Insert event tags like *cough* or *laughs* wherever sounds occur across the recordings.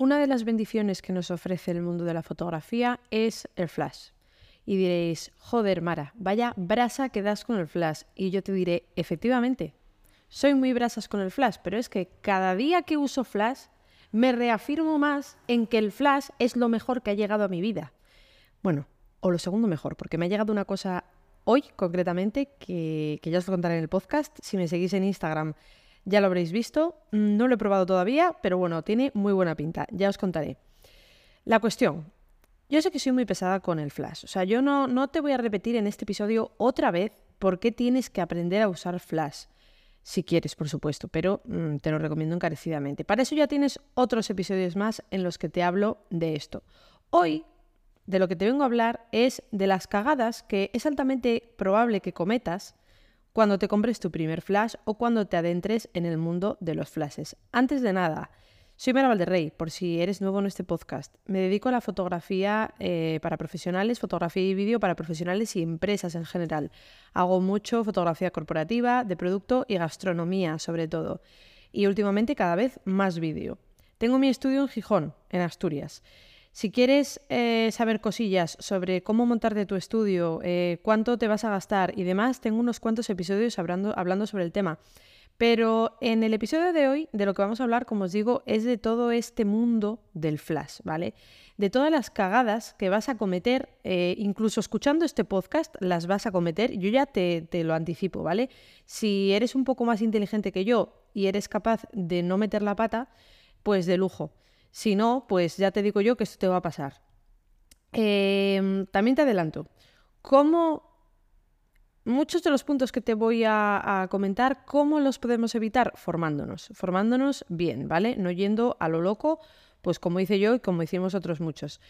Una de las bendiciones que nos ofrece el mundo de la fotografía es el flash. Y diréis, joder, Mara, vaya brasa que das con el flash. Y yo te diré, efectivamente, soy muy brasas con el flash, pero es que cada día que uso flash me reafirmo más en que el flash es lo mejor que ha llegado a mi vida. Bueno, o lo segundo mejor, porque me ha llegado una cosa hoy concretamente que, que ya os lo contaré en el podcast. Si me seguís en Instagram ya lo habréis visto. No lo he probado todavía, pero bueno, tiene muy buena pinta. Ya os contaré. La cuestión. Yo sé que soy muy pesada con el flash. O sea, yo no, no te voy a repetir en este episodio otra vez por qué tienes que aprender a usar flash. Si quieres, por supuesto, pero mm, te lo recomiendo encarecidamente. Para eso ya tienes otros episodios más en los que te hablo de esto. Hoy, de lo que te vengo a hablar es de las cagadas que es altamente probable que cometas cuando te compres tu primer flash o cuando te adentres en el mundo de los flashes. Antes de nada, soy Mara Valderrey, por si eres nuevo en este podcast. Me dedico a la fotografía eh, para profesionales, fotografía y vídeo para profesionales y empresas en general. Hago mucho fotografía corporativa, de producto y gastronomía sobre todo. Y últimamente cada vez más vídeo. Tengo mi estudio en Gijón, en Asturias. Si quieres eh, saber cosillas sobre cómo montarte tu estudio, eh, cuánto te vas a gastar y demás, tengo unos cuantos episodios hablando, sobre el tema. Pero en el episodio de hoy, de lo que vamos a hablar, como os digo, es de todo este mundo del flash, ¿vale? De todas las cagadas que vas a cometer, eh, incluso escuchando este podcast, las vas a cometer. Yo ya te lo anticipo, ¿vale? Si eres un poco más inteligente que yo y eres capaz de no meter la pata, pues de lujo. Si no, pues ya te digo yo que esto te va a pasar. Em, también te adelanto, ¿cómo muchos de los puntos que te voy a, comentar, ¿cómo los podemos evitar? Formándonos, formándonos bien, ¿vale? No yendo a lo loco, pues como hice yo y como hicimos otros muchos.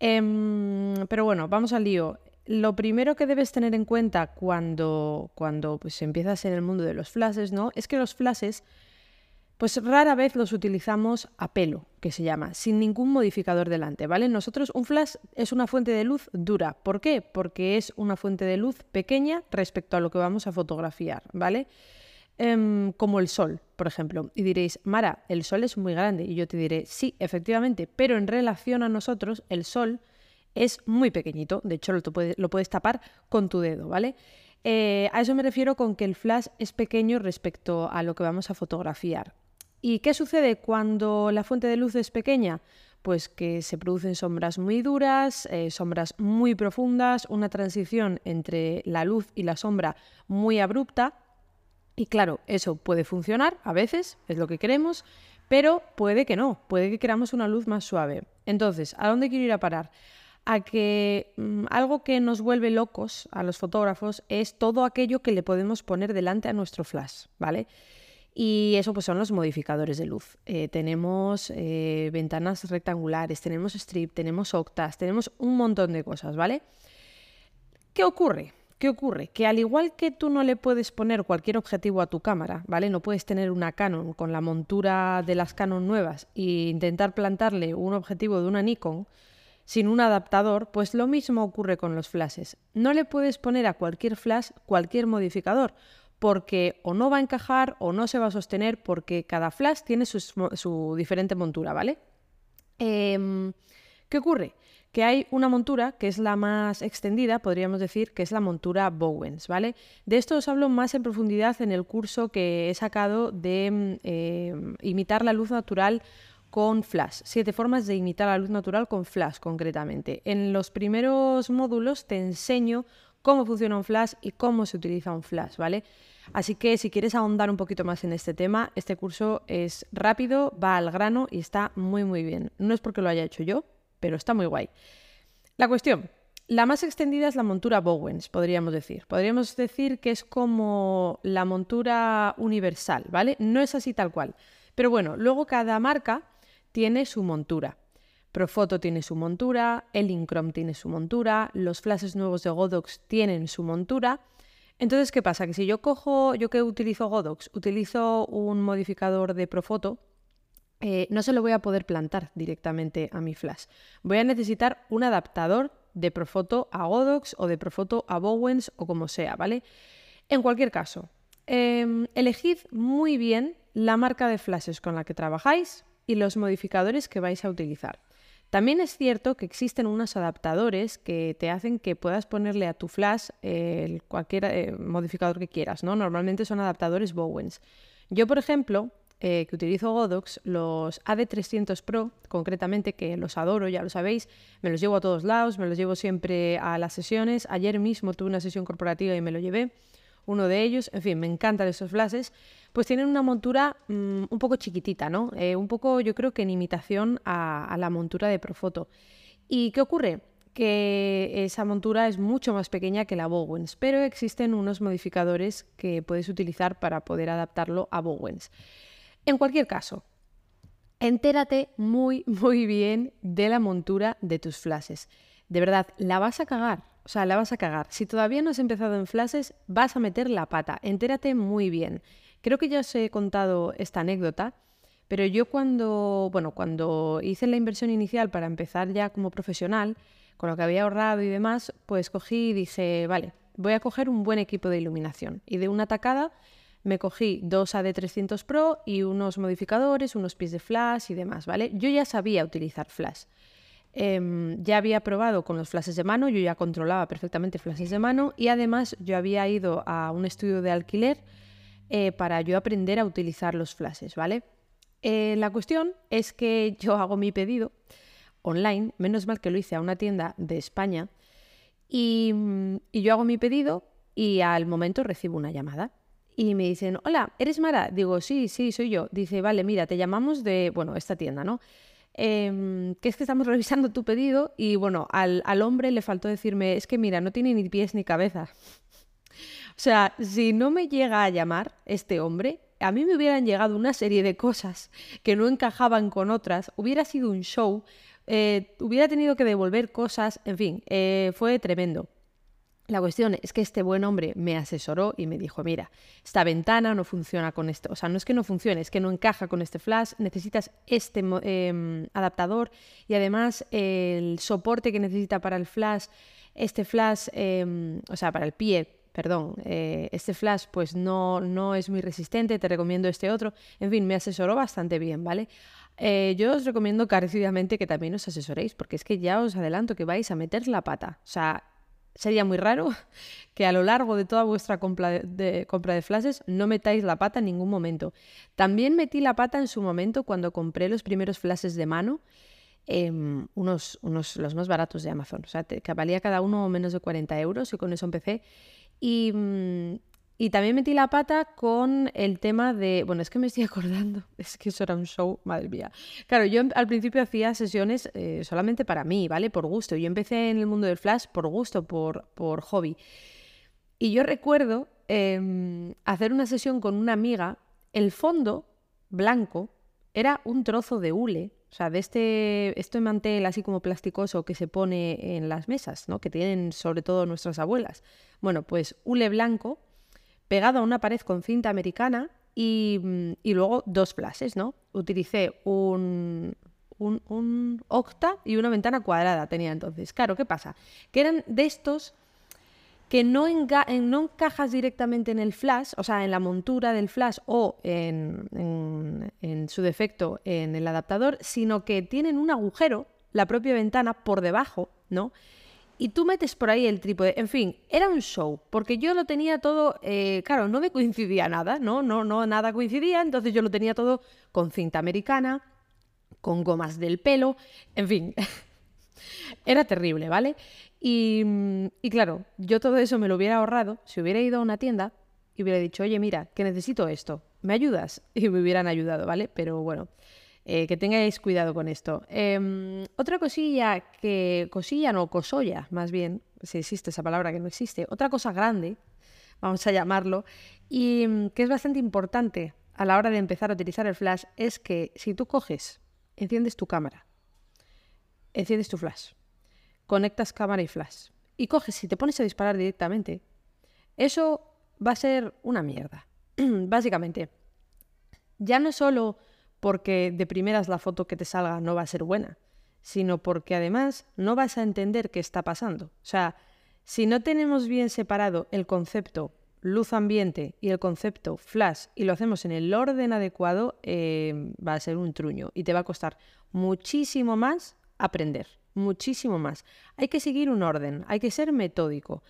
Em, pero bueno, vamos al lío. Lo primero que debes tener en cuenta cuando, cuando pues, empiezas en el mundo de los flashes, ¿no? Es que los flashes pues rara vez los utilizamos a pelo, que se llama, sin ningún modificador delante, ¿vale? Nosotros un flash es una fuente de luz dura. ¿Por qué? Porque es una fuente de luz pequeña respecto a lo que vamos a fotografiar, ¿vale? Em, como el sol, por ejemplo. Y diréis, Mara, el sol es muy grande. Y yo te diré, sí, efectivamente, pero en relación a nosotros, el sol es muy pequeñito. De hecho, lo, puedes, tapar con tu dedo, ¿vale? Eh, a eso me refiero con que el flash es pequeño respecto a lo que vamos a fotografiar. ¿Y qué sucede cuando la fuente de luz es pequeña? Pues que se producen sombras muy duras, eh, sombras muy profundas, una transición entre la luz y la sombra muy abrupta. Y claro, eso puede funcionar a veces, es lo que queremos, pero puede que no, puede que queramos una luz más suave. Entonces, ¿a dónde quiero ir a parar? A que mm, algo que nos vuelve locos a los fotógrafos es todo aquello que le podemos poner delante a nuestro flash, ¿vale? Y eso pues son los modificadores de luz. Eh, tenemos eh, ventanas rectangulares, tenemos strip, tenemos octas, tenemos un montón de cosas, ¿vale? ¿Qué ocurre? ¿Qué ocurre? Que al igual que tú no le puedes poner cualquier objetivo a tu cámara, ¿vale? No puedes tener una Canon con la montura de las Canon nuevas e intentar plantarle un objetivo de una Nikon sin un adaptador, pues lo mismo ocurre con los flashes. No le puedes poner a cualquier flash cualquier modificador, porque o no va a encajar o no se va a sostener porque cada flash tiene su, diferente montura, ¿vale? Em, ¿Qué ocurre? Que hay una montura que es la más extendida, podríamos decir, que es la montura Bowens, ¿vale? De esto os hablo más en profundidad en el curso que he sacado de em, imitar la luz natural con flash. Siete formas de imitar la luz natural con flash, concretamente. En los primeros módulos te enseño cómo funciona un flash y cómo se utiliza un flash, ¿vale? Así que si quieres ahondar un poquito más en este tema, este curso es rápido, va al grano y está muy muy bien. No es porque lo haya hecho yo, pero está muy guay. La cuestión, la más extendida es la montura Bowens, podríamos decir. Podríamos decir que es como la montura universal, ¿vale? No es así tal cual. Pero bueno, luego cada marca tiene su montura. Profoto tiene su montura, Elincrom tiene su montura, los flashes nuevos de Godox tienen su montura entonces, ¿qué pasa? Que si yo cojo, yo que utilizo Godox, utilizo un modificador de Profoto, eh, no se lo voy a poder plantar directamente a mi flash. Voy a necesitar un adaptador de Profoto a Godox o de Profoto a Bowens o como sea, ¿vale? En cualquier caso, em, elegid muy bien la marca de flashes con la que trabajáis, y los modificadores que vais a utilizar. También es cierto que existen unos adaptadores que te hacen que puedas ponerle a tu flash cualquier eh, modificador que quieras, ¿no? Normalmente son adaptadores Bowens. Yo, por ejemplo, eh, que utilizo Godox, los AD300 Pro, concretamente, que los adoro, ya lo sabéis, me los llevo a todos lados, me los llevo siempre a las sesiones. Ayer mismo tuve una sesión corporativa y me lo llevé, uno de ellos, en fin, me encantan esos flashes, pues tienen una montura mm, un poco chiquitita, ¿no? Eh, un poco, yo creo que en imitación a, a la montura de Profoto. ¿Y qué ocurre? que esa montura es mucho más pequeña que la Bowens, pero existen unos modificadores que puedes utilizar para poder adaptarlo a Bowens. En cualquier caso, entérate muy, *laughs* muy bien de la montura de tus flashes. De verdad, la vas a cagar. O sea, la vas a cagar. Si todavía no has empezado en flashes, vas a meter la pata. Entérate muy bien. Creo que ya os he contado esta anécdota, pero yo cuando, bueno, cuando hice la inversión inicial para empezar ya como profesional, con lo que había ahorrado y demás, pues cogí y dije, vale, voy a coger un buen equipo de iluminación. Y de una tacada me cogí dos AD300 Pro y unos modificadores, unos pies de flash y demás, ¿vale? Yo ya sabía utilizar flash. Em, ya había probado con los flashes de mano, yo ya controlaba perfectamente flashes de mano y además yo había ido a un estudio de alquiler eh, para yo aprender a utilizar los flashes, ¿vale? Eh, la cuestión es que *laughs* yo hago mi pedido online, menos mal que lo hice a una tienda de España, y yo hago mi pedido y al momento recibo una llamada y me dicen, hola, ¿eres Mara? Digo, sí, sí, soy yo. Dice, vale, mira, te llamamos de, bueno, esta tienda, ¿no? Em, que es que estamos *laughs* revisando tu pedido y bueno, al, al, hombre le faltó decirme, es que mira, no tiene ni pies ni cabeza. O sea, si no me llega a llamar este hombre, a mí me hubieran llegado una serie de cosas que no encajaban con otras, hubiera sido un show, eh, hubiera tenido que devolver cosas, en fin, eh, fue tremendo. La cuestión es que este buen hombre me asesoró y me dijo, mira, esta ventana no funciona con esto, o sea, no es que no funcione, es que no encaja con este flash, necesitas este em, adaptador y además el soporte que necesita para el flash, este flash, em, o sea, para el pie, perdón, eh, este flash pues no, no es muy resistente, te recomiendo este otro, en fin, me asesoró bastante bien, ¿vale? Eh, yo os recomiendo carecidamente que también os asesoréis, porque es que ya os adelanto que vais a meter la pata. O sea, sería muy raro *laughs* que a lo largo de toda vuestra compra de, compra de flashes no metáis la pata en ningún momento. También metí la pata en su momento cuando compré los primeros flashes de mano, em, unos, unos, los más baratos de Amazon. O sea, que valía cada uno menos de 40 euros y con eso empecé. Y, mm, y también metí la pata con el tema de. Bueno, es que me estoy *laughs* acordando. Es que eso era un show, madre mía. Claro, yo al principio hacía sesiones eh, solamente para mí, ¿vale? Por gusto. Yo empecé en el mundo del flash por gusto, por, por hobby. Y yo recuerdo em, hacer una sesión con una amiga. El fondo blanco era un trozo de hule. O sea, de este, este mantel así como plasticoso que se pone en las mesas, ¿no? Que tienen sobre todo nuestras abuelas. Bueno, pues hule blanco pegado a una pared con cinta americana y, mm, luego dos flashes, ¿no? Utilicé un, un, octa y una ventana cuadrada tenía entonces. Claro, ¿qué pasa? Que eran de estos que no, encajas directamente en el flash, o sea, en la montura del flash o en, en, su defecto en el adaptador, sino que tienen un agujero, la propia ventana, por debajo, ¿no? y tú metes por ahí el trípode. En fin, era un show, porque yo lo tenía todo, eh, claro, no me coincidía nada, ¿no? No, no, nada coincidía, entonces yo lo tenía todo con cinta americana, con gomas del pelo, en fin, *laughs* era terrible, ¿vale? Y, y claro, yo todo eso me lo hubiera ahorrado si hubiera ido a una tienda y hubiera dicho, oye, mira, que necesito esto, ¿me ayudas? *laughs* Y me hubieran ayudado, ¿vale? Pero bueno. Eh, que tengáis cuidado con esto. Em, otra cosilla que, cosilla no, cosolla, más bien, si existe esa palabra que no existe, otra cosa grande, vamos a llamarlo, y mm, que es bastante importante a la hora de empezar a utilizar el flash, es que si tú coges, enciendes tu cámara, enciendes tu flash, conectas cámara y flash, y coges y te pones a disparar directamente, eso va a ser una mierda. *clears throat* Básicamente, ya no solo porque de primeras la foto que te salga no va a ser buena, sino porque además no vas a entender qué está pasando. O sea, si no tenemos bien separado el concepto luz ambiente y el concepto flash y lo hacemos en el orden adecuado, eh, va a ser un truño y te va a costar muchísimo más aprender, muchísimo más. Hay que seguir un orden, hay que ser metódico.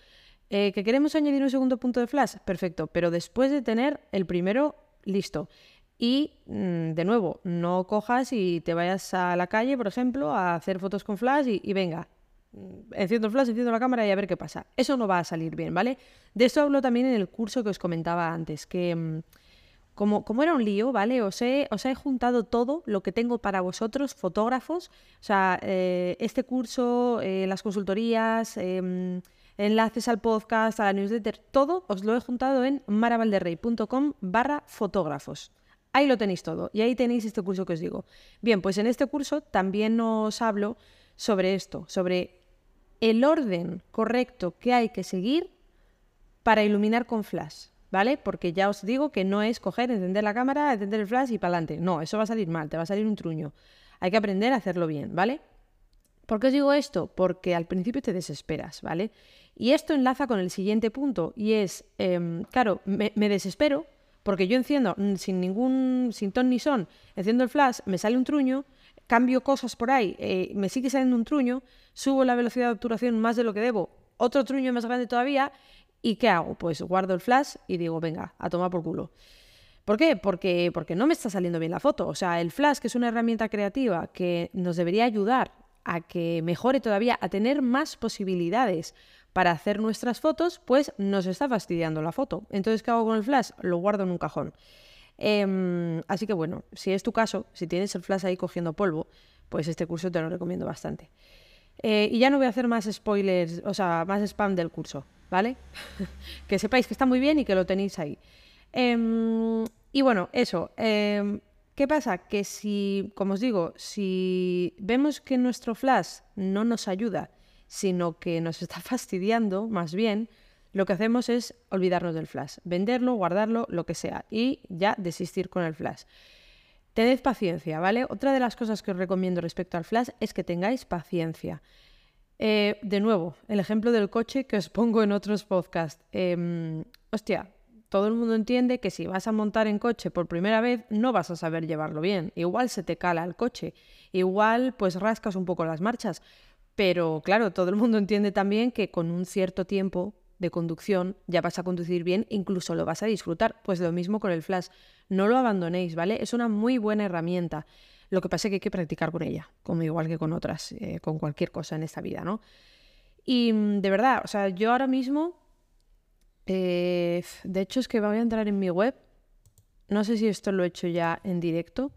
Eh, ¿Que queremos añadir un segundo punto de flash? Perfecto, pero después de tener el primero listo. Y mm, de nuevo, no cojas y te vayas a la calle, por ejemplo, a hacer fotos con flash y, venga, mm, enciendo el flash, enciendo la cámara y a ver qué pasa. Eso no va a salir bien, ¿vale? De esto hablo también en el curso que os comentaba antes, que mm, como, era un lío, ¿vale? Os he, os he juntado todo lo que tengo para vosotros, fotógrafos. O sea, eh, este curso, eh, las consultorías, em, enlaces al podcast, a la newsletter, todo os lo he juntado en maravalderrey.com barra fotógrafos. Ahí lo tenéis todo y ahí tenéis este curso que os digo. Bien, pues en este curso también os hablo sobre esto, sobre el orden correcto que hay que seguir para iluminar con flash, ¿vale? Porque ya os digo que no es coger, encender la cámara, encender el flash y para adelante. No, eso va a salir mal, te va a salir un truño. Hay que aprender a hacerlo bien, ¿vale? ¿Por qué os digo esto? Porque al principio te desesperas, ¿vale? Y esto enlaza con el siguiente punto y es, em, claro, me, desespero porque yo enciendo mm, sin ningún, sin ton ni son, enciendo el flash, me sale un truño, cambio cosas por ahí, eh, me sigue saliendo un truño, subo la velocidad de obturación más de lo que debo, otro truño más grande todavía, ¿y qué hago? Pues guardo el flash y digo, venga, a tomar por culo. ¿Por qué? Porque, porque no me está saliendo bien la foto. O sea, el flash, que es una herramienta creativa que nos debería ayudar a que mejore todavía, a tener más posibilidades para hacer nuestras fotos, pues nos está fastidiando la foto. Entonces, ¿qué hago con el flash? Lo guardo en un cajón. Em, así que bueno, si es tu caso, si tienes el flash ahí cogiendo polvo, pues este curso te lo recomiendo bastante. Eh, y ya no voy a hacer más spoilers, o sea, más spam del curso, ¿vale? *laughs* que sepáis que está muy bien y que lo tenéis ahí. Em, y bueno, eso. Em, ¿Qué pasa? Que si, como os digo, si vemos que nuestro flash no nos ayuda, sino que nos está *laughs* fastidiando, más bien, lo que hacemos es olvidarnos del flash, venderlo, guardarlo, lo que sea, y ya desistir con el flash. Tened paciencia, ¿vale? Otra de las cosas que os recomiendo respecto al flash es que tengáis paciencia. Eh, de nuevo, el ejemplo del coche que os pongo en otros podcasts. Em, hostia, todo el mundo entiende que si vas a montar en coche por primera vez no vas a saber llevarlo bien. Igual se te cala el coche, igual pues rascas un poco las marchas, pero claro, todo el mundo entiende también que con un cierto tiempo de conducción ya vas a conducir bien, incluso lo vas a disfrutar. Pues lo mismo con el flash. No lo abandonéis, ¿vale? Es una muy buena herramienta. Lo que pasa es que hay que practicar con ella, como igual que con otras, eh, con cualquier cosa en esta vida, ¿no? Y mm, de verdad, o sea, yo ahora mismo, eh, de hecho es que voy a entrar en mi web, no sé si esto lo he hecho ya en directo,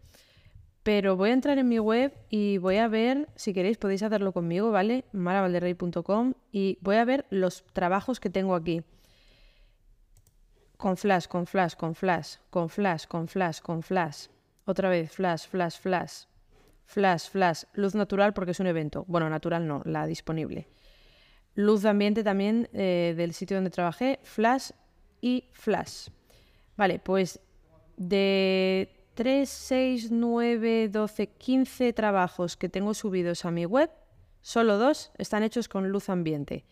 pero voy a entrar en mi web y voy a ver, si queréis podéis hacerlo conmigo, ¿vale? maravalderrey.com y voy a ver los trabajos que tengo aquí. Con flash, con flash, con flash, con flash, con flash, con flash. Otra vez, flash, flash, flash. Flash, flash. Luz natural porque es un evento. Bueno, natural no, la disponible. Luz de ambiente también eh, del sitio donde trabajé. Flash y flash. Vale, pues de 3, 6, 9, 12, 15 trabajos que tengo subidos a mi web, solo dos están hechos con luz ambiente.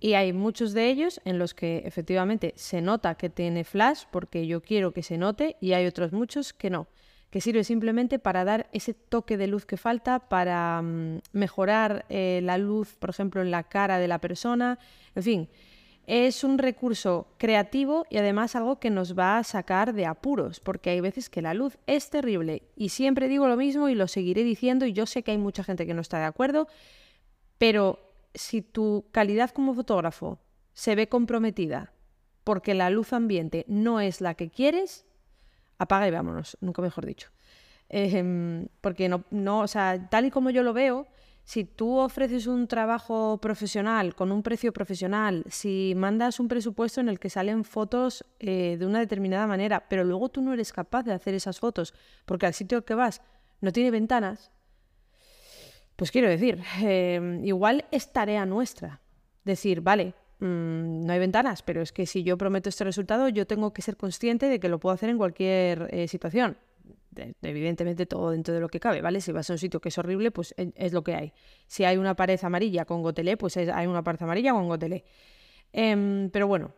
Y hay muchos de ellos en los que efectivamente se nota que tiene flash porque yo quiero que se note y hay otros muchos que no, que sirve simplemente para dar ese toque de luz que falta, para mm, mejorar eh, la luz, por ejemplo, en la cara de la persona, en fin, es un recurso creativo y además algo que nos va a sacar de apuros, porque hay veces que la luz es terrible. Y siempre digo lo mismo y lo seguiré diciendo y yo sé que hay mucha gente que no está de acuerdo, pero si tu calidad como fotógrafo se ve comprometida porque la luz ambiente no es la que quieres, apaga y vámonos, nunca mejor dicho. Em, porque no, no, o sea, tal y como yo lo veo, si tú ofreces un trabajo profesional con un precio profesional, si mandas un presupuesto en el que salen fotos eh, de una determinada manera, pero luego tú no eres capaz de hacer esas fotos porque al sitio al que vas no tiene ventanas, pues quiero decir, em, igual es tarea nuestra decir, vale, mm, no hay ventanas, pero es que si yo prometo este resultado, yo tengo que ser consciente de que lo puedo hacer en cualquier eh, situación evidentemente todo dentro de lo que cabe, ¿vale? Si vas a un sitio que es horrible, pues es, lo que hay. Si hay una pared amarilla con gotelé, pues hay una pared amarilla con gotelé. Em, pero bueno,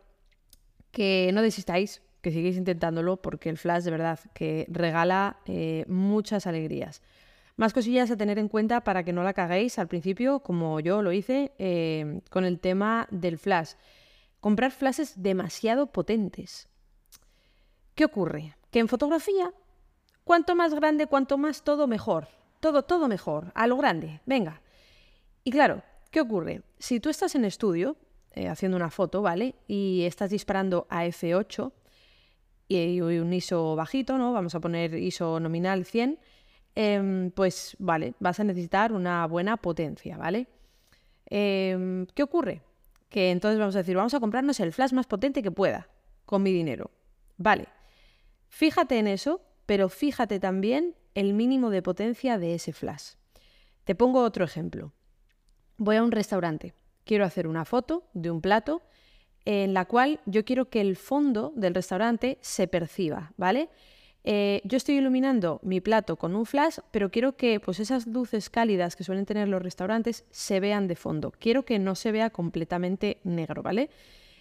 que no desistáis, que sigáis intentándolo, porque el flash de verdad que regala eh, muchas alegrías. Más cosillas a tener en cuenta para que no la caguéis al principio, como yo lo hice eh, con el tema del flash. Comprar flashes demasiado potentes. ¿Qué ocurre? Que en fotografía, cuanto más grande, cuanto más todo mejor. Todo, todo mejor, a lo grande, venga. Y claro, ¿qué ocurre? Si tú estás en estudio eh, haciendo una foto, ¿vale? Y estás disparando a F8 y un ISO bajito, ¿no? Vamos a poner ISO nominal 100 Em, pues vale, vas a necesitar una buena potencia, ¿vale? Em, ¿Qué ocurre? Que entonces vamos a decir, vamos a comprarnos el flash más potente que pueda con mi dinero. Vale, fíjate en eso, pero fíjate también el mínimo de potencia de ese flash. Te pongo otro ejemplo. Voy a un restaurante, quiero hacer una foto de un plato en la cual yo quiero que el fondo del restaurante se perciba, ¿vale? Eh, yo estoy iluminando mi plato con un flash, pero quiero que pues, esas luces cálidas que suelen tener los restaurantes se vean de fondo. Quiero que no se vea completamente negro, ¿vale?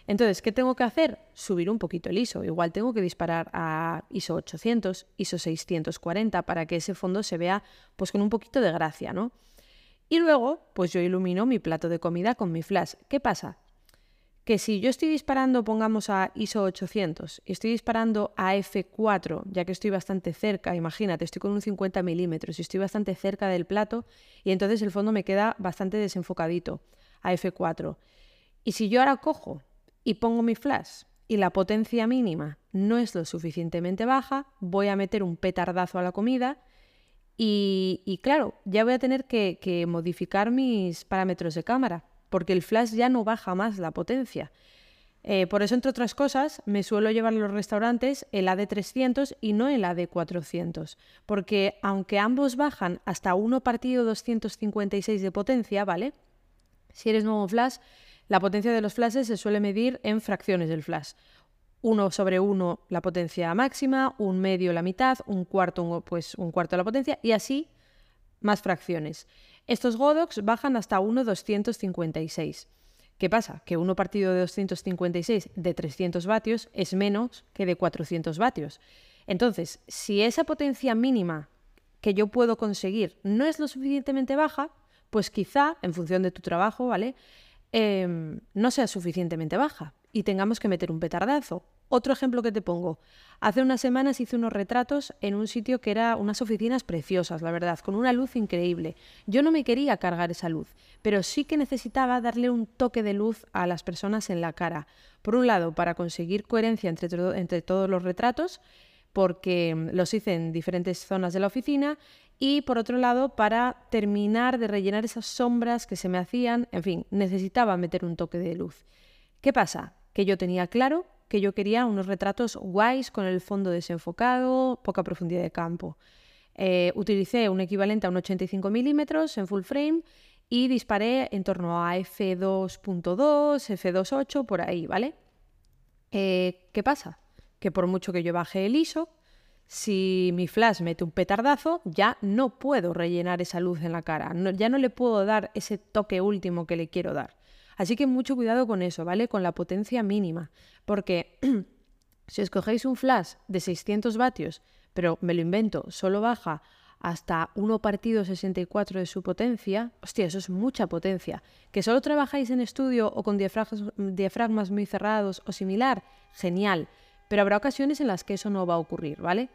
Entonces, ¿qué tengo que hacer? Subir un poquito el ISO. Igual tengo que disparar a ISO 800, ISO 640 para que ese fondo se vea pues con un poquito de gracia, ¿no? Y luego, pues yo ilumino mi plato de comida con mi flash. ¿Qué pasa? Que si yo estoy disparando, pongamos a ISO 800, y estoy disparando a F4, ya que estoy bastante cerca, imagínate, estoy con un 50 milímetros y estoy bastante cerca del plato, y entonces el fondo me queda bastante desenfocadito a F4. Y si yo ahora cojo y pongo mi flash y la potencia mínima no es lo suficientemente baja, voy a meter un petardazo a la comida y, claro, ya voy a tener que modificar mis parámetros de cámara porque el flash ya no baja más la potencia. Eh, por eso, entre otras cosas, me suelo llevar a los restaurantes el AD300 y no el AD400, porque aunque ambos bajan hasta 1 partido 256 de potencia, ¿vale? Si eres nuevo flash, la potencia de los flashes se suele medir en fracciones del flash. 1 sobre 1 la potencia máxima, un medio la mitad, un cuarto pues un cuarto la potencia y así más fracciones. Estos Godox bajan hasta 1,256. ¿Qué pasa? Que uno partido de 256 de 300 vatios es menos que de 400 vatios. Entonces, si esa potencia mínima que yo puedo conseguir no es lo suficientemente baja, pues quizá, en función de tu trabajo, ¿vale? Em, no sea suficientemente baja y tengamos que meter un petardazo otro ejemplo que te pongo. Hace unas semanas hice unos retratos en un sitio que era unas oficinas preciosas, la verdad, con una luz increíble. Yo no me quería cargar esa luz, pero sí que necesitaba darle un toque de luz a las personas en la cara. Por un lado, para conseguir coherencia entre, entre todos los retratos, porque mm, los hice en diferentes zonas de la oficina, y por otro lado, para terminar de rellenar esas sombras que se me hacían, en fin, necesitaba meter un toque de luz. ¿Qué pasa? Que yo tenía claro que yo quería unos retratos guays con el fondo desenfocado, poca profundidad de campo. Eh, utilicé un equivalente a un 85 milímetros en full frame y disparé en torno a F2.2, F2.8, por ahí, ¿vale? Eh, ¿Qué pasa? Que por mucho que yo baje el ISO, si mi flash mete un petardazo, ya no puedo rellenar esa luz en la cara, ya no le puedo dar ese toque último que le quiero dar. Así que mucho cuidado con eso, ¿vale? Con la potencia mínima, porque *clears throat* si escogéis un flash de 600 vatios, pero me lo invento, solo baja hasta 1 partido 64 de su potencia, hostia, eso es mucha potencia. Que solo trabajáis en estudio o con diafragmas, diafragmas muy cerrados o similar, genial, pero habrá ocasiones en las que eso no va a ocurrir, ¿vale?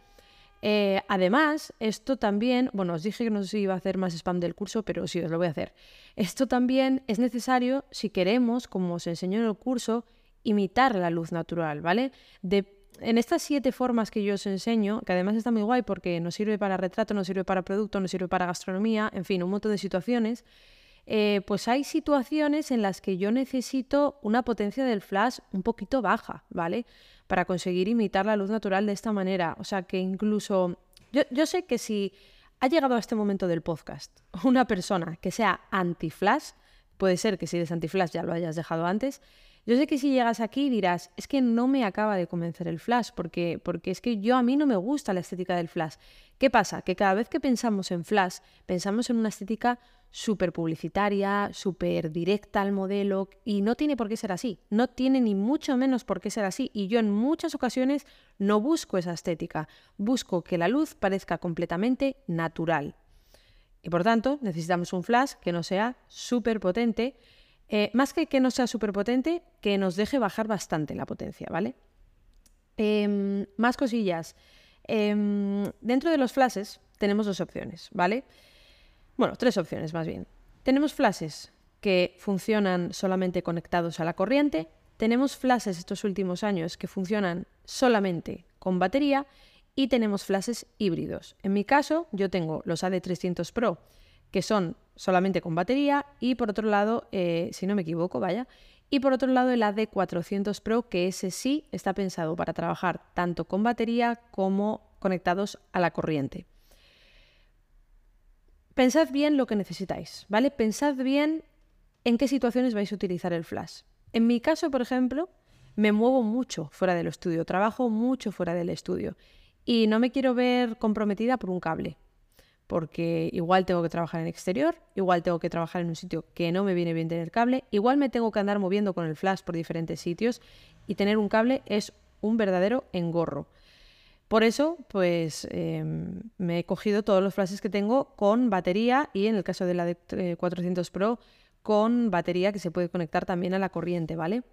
Eh, además, esto también, bueno, os dije que no sé si iba a hacer más spam del curso, pero sí, os lo voy a hacer. Esto también es necesario si queremos, como os enseño en el curso, imitar la luz natural, ¿vale? en estas siete formas que yo os enseño, que además está muy guay porque nos sirve para retrato, nos sirve para producto, nos sirve para gastronomía, en fin, un montón de situaciones, eh, pues hay situaciones en las que yo necesito una potencia del flash un poquito baja, ¿vale? para conseguir imitar la luz natural de esta manera. O sea que incluso yo, sé que si ha llegado a este momento del podcast una persona que sea anti-flash, puede ser que si eres anti-flash ya lo hayas dejado antes, Yo sé que si llegas aquí dirás, es que no me acaba de convencer el flash, porque, porque es que yo a mí no me gusta la estética del flash. ¿Qué pasa? Que cada vez que pensamos en flash, pensamos en una estética súper publicitaria, súper directa al modelo, y no tiene por qué ser así, no tiene ni mucho menos por qué ser así, y yo en muchas ocasiones no busco esa estética, busco que la luz parezca completamente natural. Y por tanto, necesitamos un flash que no sea súper potente, eh, más que que no sea súper potente, que nos deje bajar bastante la potencia, ¿vale? Em, más cosillas. Em, dentro de los flashes tenemos dos opciones, ¿vale? Bueno, tres opciones más bien. Tenemos flashes que funcionan solamente conectados a la corriente, tenemos flashes estos últimos años que funcionan solamente con batería y tenemos flashes híbridos. En mi caso, yo tengo los AD300 Pro, que son solamente con batería, y por otro lado, eh, si no me equivoco, vaya, y por otro lado el AD400 Pro, que ese sí está pensado para trabajar tanto con batería como conectados a la corriente. Pensad bien lo que necesitáis, ¿vale? Pensad bien en qué situaciones vais a utilizar el flash. En mi caso, por ejemplo, me muevo mucho fuera del estudio, trabajo mucho fuera del estudio y no me quiero ver comprometida por un cable porque igual tengo que trabajar en exterior, igual tengo que trabajar en un sitio que no me viene bien tener cable, igual me tengo que andar moviendo con el flash por diferentes sitios y tener un cable es un verdadero engorro. Por eso, pues em, me he cogido todos los flashes que tengo con batería y en el caso de la de 400 Pro con batería que se puede conectar también a la corriente, ¿vale?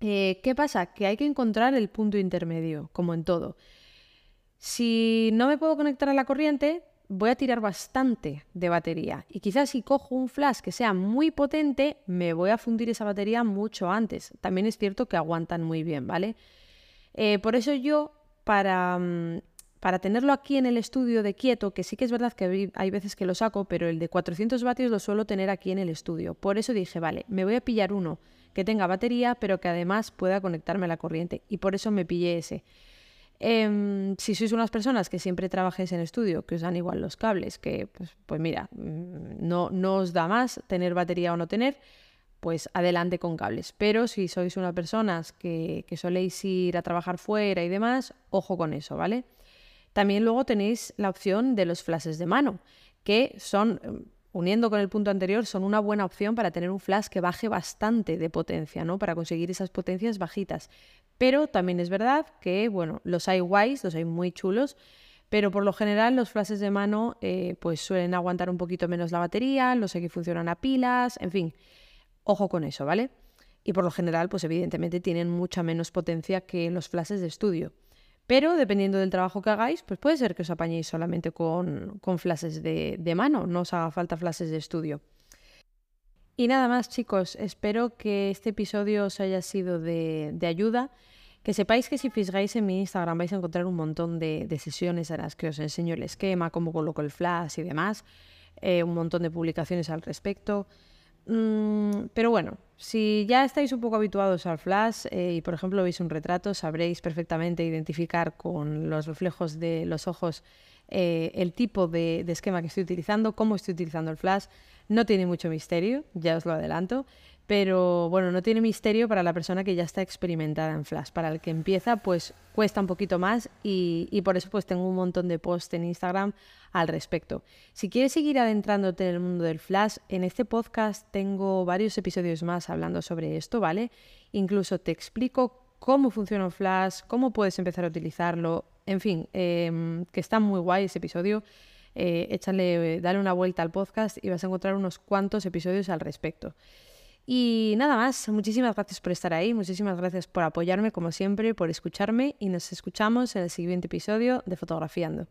Eh, ¿Qué pasa? Que hay que encontrar el punto intermedio, como en todo. Si no me puedo conectar a la corriente, voy a tirar bastante de batería. Y quizás si cojo un flash que sea muy potente, me voy a fundir esa batería mucho antes. También es cierto que aguantan muy bien, ¿vale? Eh, por eso yo, para, mm, para tenerlo aquí en el estudio de quieto, que sí que es verdad que hay veces que lo saco, pero el de 400 vatios lo suelo tener aquí en el estudio. Por eso dije, vale, me voy a pillar uno que tenga batería, pero que además pueda conectarme a la corriente. Y por eso me pillé ese. Em, si sois unas personas que siempre trabajéis en estudio, que os dan igual los cables, que pues, pues mira, mm, no, no os da más tener batería o no tener, pues adelante con cables. Pero si sois unas personas que, que soléis ir a trabajar fuera y demás, ojo con eso, ¿vale? También luego tenéis la opción de los flashes de mano, que son em, uniendo con el punto anterior, son una buena opción para tener un flash que baje bastante de potencia, ¿no? Para conseguir esas potencias bajitas. Pero también es verdad que, bueno, los hay guays, los hay muy chulos, pero por lo general los flashes de mano eh, pues suelen aguantar un poquito menos la batería, los sé que funcionan a pilas, en fin, ojo con eso, ¿vale? Y por lo general, pues evidentemente tienen mucha menos potencia que los flashes de estudio. Pero dependiendo del trabajo que hagáis, pues puede ser que os apañéis solamente con, con flashes de, mano, no os haga falta flashes de estudio. Y nada más, chicos, espero que este episodio os haya sido de, ayuda. Que sepáis que si fijáis en mi Instagram vais a encontrar un montón de, sesiones a las que os enseño el esquema, cómo coloco el flash y demás. Eh, un montón de publicaciones al respecto. Mm, pero bueno, si ya estáis un poco habituados al flash eh, y por ejemplo veis un retrato, sabréis perfectamente identificar con los reflejos de los ojos eh, el tipo de, esquema que estoy utilizando, cómo estoy utilizando el flash. No tiene mucho misterio, ya os lo adelanto, pero bueno, no tiene misterio para la persona que ya está experimentada en Flash. Para el que empieza, pues cuesta un poquito más y, y por eso pues tengo un montón de posts en Instagram al respecto. Si quieres seguir adentrándote en el mundo del Flash, en este podcast tengo varios episodios más hablando sobre esto, ¿vale? Incluso te explico cómo funciona un Flash, cómo puedes empezar a utilizarlo, en fin, em, que está muy guay ese episodio. Eh, échale, dale una vuelta al podcast y vas a encontrar unos cuantos episodios al respecto. Y nada más, muchísimas gracias por estar ahí, muchísimas gracias por apoyarme como siempre, por escucharme y nos escuchamos en el siguiente episodio de Fotografiando.